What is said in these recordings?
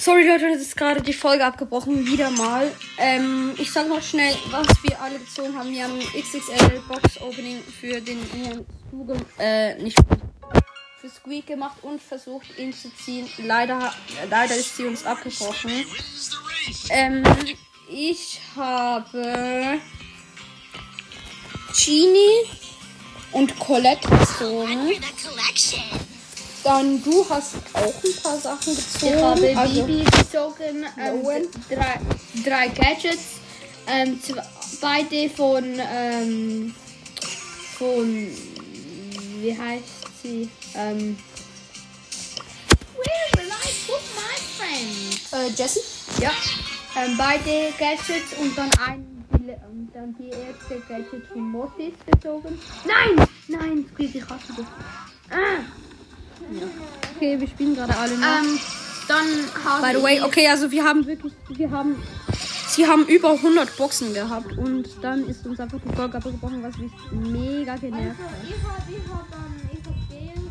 Sorry Leute, das ist gerade die Folge abgebrochen, wieder mal. Ähm, ich sag noch schnell, was wir alle gezogen haben. Wir haben XXL Box Opening für den äh, nicht für Squeak gemacht und versucht ihn zu ziehen. Leider, leider ist sie uns abgebrochen. Ähm, ich habe Genie und Colette gezogen. Dann du hast auch ein paar Sachen gezogen. Ich habe also, Bibi gezogen, ähm, drei, drei Gadgets, ähm, beide von, ähm, von, wie heißt sie? Ähm, Where will I put my friend? äh, Jessie. Ja, ähm, beide Gadgets und dann ein, die, und dann die erste Gadget von Mortis gezogen. Nein, nein, Squeak, ich hasse dich. Ah, Okay, wir spielen gerade alle nach. ähm, dann habe By the way, okay, also wir haben wirklich, wir haben, sie haben über 100 Boxen gehabt und dann ist uns einfach die Folge abgebrochen, was mich mega genervt hat. Ich habe ich hab dann ich hab den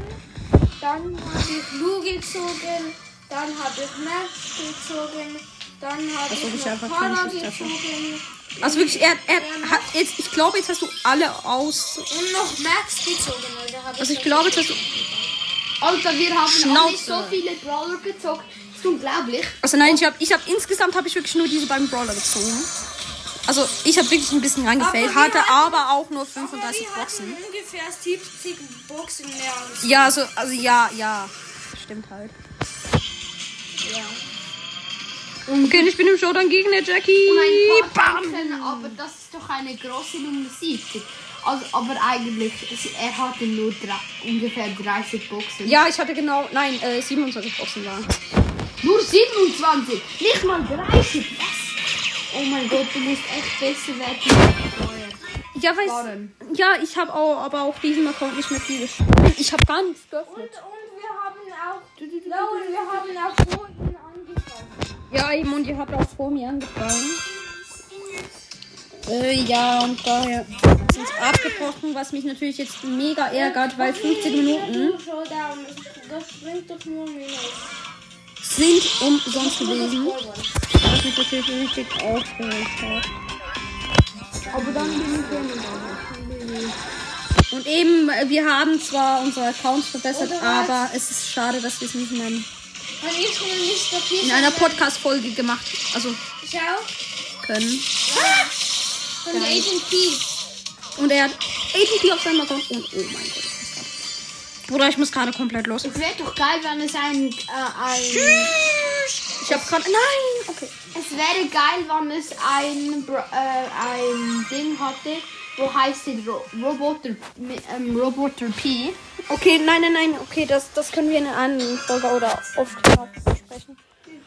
gezogen, dann habe ich Lu gezogen, dann habe ich Max gezogen, dann habe ich ich noch Schusstasche. gezogen Also wirklich, er, er hat jetzt, ich glaube, jetzt hast du alle aus. und noch Max gezogen. Habe Also ich glaube, jetzt hast du. Alter, wir haben Schnauze. alle so viele Brawler gezockt. Das ist unglaublich. Also nein, ich habe, ich habe insgesamt habe ich wirklich nur diese beiden Brawler gezogen. Also ich habe wirklich ein bisschen reingefällt, Aber hatte hatten- aber auch nur 35 wir Boxen. ungefähr 70 Boxen mehr als Ja, also, also ja, ja. Stimmt halt. Okay, ich bin im Showdown gegen der Jackie. Und ein Bam! Aber das ist doch eine große Nummer 70. Also, aber eigentlich, er hatte nur drei, ungefähr 30 Boxen. Ja, ich hatte genau, nein, äh, 27 Boxen waren. Nur 27, nicht mal 30. Was? Oh mein Gott, du musst echt besser werden. Ja, weiß, ja, ich habe auch, aber auf diesem Account nicht mehr viel gespielt. Ich habe gar nichts Und, geöffnet. und wir haben auch, Leute, wir haben auch vor ihnen eben, und ihr habt auch vor mir angefangen. Äh, ja, und daher sind es abgebrochen, was mich natürlich jetzt mega ärgert, weil 15 Minuten sind umsonst gewesen. Was mich natürlich richtig aufgeregt hat. Aber dann bin ich Und eben, äh, wir haben zwar unsere Accounts verbessert, aber es ist schade, dass wir es nicht in, einem, Ich in einer Podcast-Folge gemacht also Schau, können. von der Agent P. Und er hat ATP auf seinem Account und oh mein Gott. ich Bruder, ich muss gerade komplett los. Es wäre doch geil, wenn es ein, äh, ein Ich hab gerade. Nein! Okay. Es wäre geil, wenn es ein, äh, ein Ding hatte, wo heißt es Ro Roboter, ähm, Roboter P. Okay, nein, nein, nein. Okay, das, das können wir in einer anderen Folge oder oft besprechen.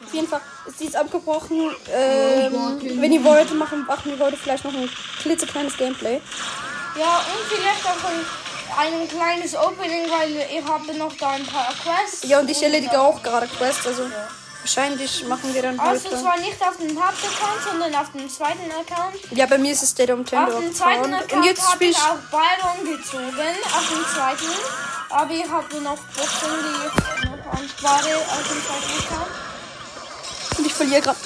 Auf jeden Fall ist dies abgebrochen. Ähm, wenn ihr wollt, machen, machen wir heute vielleicht noch ein klitzekleines Gameplay. Ja, und vielleicht auch ein, ein kleines Opening, weil ich habe noch da ein paar Quests. Ja, und ich erledige auch gerade Quests. Also wahrscheinlich machen wir dann Also heute. zwar nicht auf dem Hauptaccount, sondern auf dem zweiten Account. Ja, bei mir ist es der Nintendo Auf dem zweiten Account. Und jetzt habe ich auch Byron gezogen, auf dem zweiten. Aber ich habe noch Boxen, die ich noch anspare auf dem zweiten Account. Und ich verliere gerade.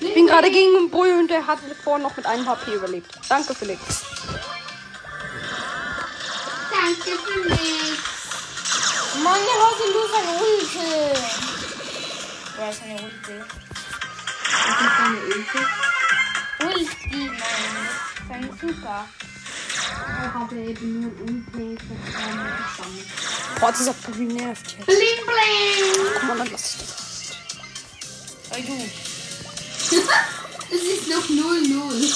Ich bin gerade gegen einen Bull und der hat vorhin noch mit einem HP überlebt. Danke, Felix. Danke für mich. Mann, der hat nur seine Ulte. Oder seine Ulte. Ulti, nein. Sein Super. Ich habe eben nur Unpläne gesammelt. Boah, dieser Bull nervt jetzt. Bling bling! Guck mal, dann lass ich das. Sei du. Es ist noch 0-0.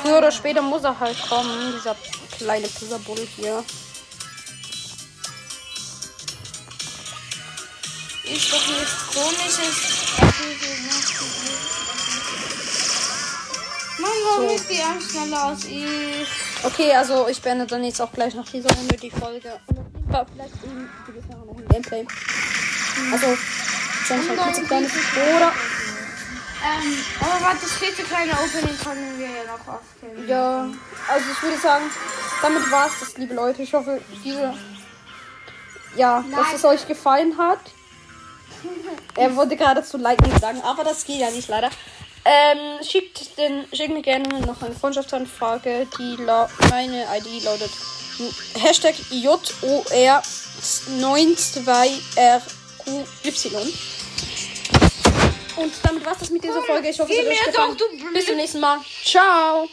Früher oder später muss er halt kommen, dieser kleine Pisserbull hier. Ist doch nichts komisches. Mann, warum ist die erst schneller als ich? Okay, also ich beende dann jetzt auch gleich nach dieser Runde die Folge. Und auf jeden Fall vielleicht in Jahr noch ein Gameplay. Also, schon ein klitzekleines oder Ähm, aber warte, das vierte kleine Opening können wir ja noch aufnehmen. Ja, also ich würde sagen, damit war's das, liebe Leute. Ich hoffe, diese. Ja, dass Nein. es euch gefallen hat. Er wollte gerade zu liken sagen, aber das geht ja nicht leider. Ähm, schickt, den, schickt mir gerne noch eine Freundschaftsanfrage. Die meine ID lautet Hashtag JOR92RQY. Und damit war's das mit dieser Folge. Ich hoffe, es hat euch gefallen. Bis zum nächsten Mal. Ciao.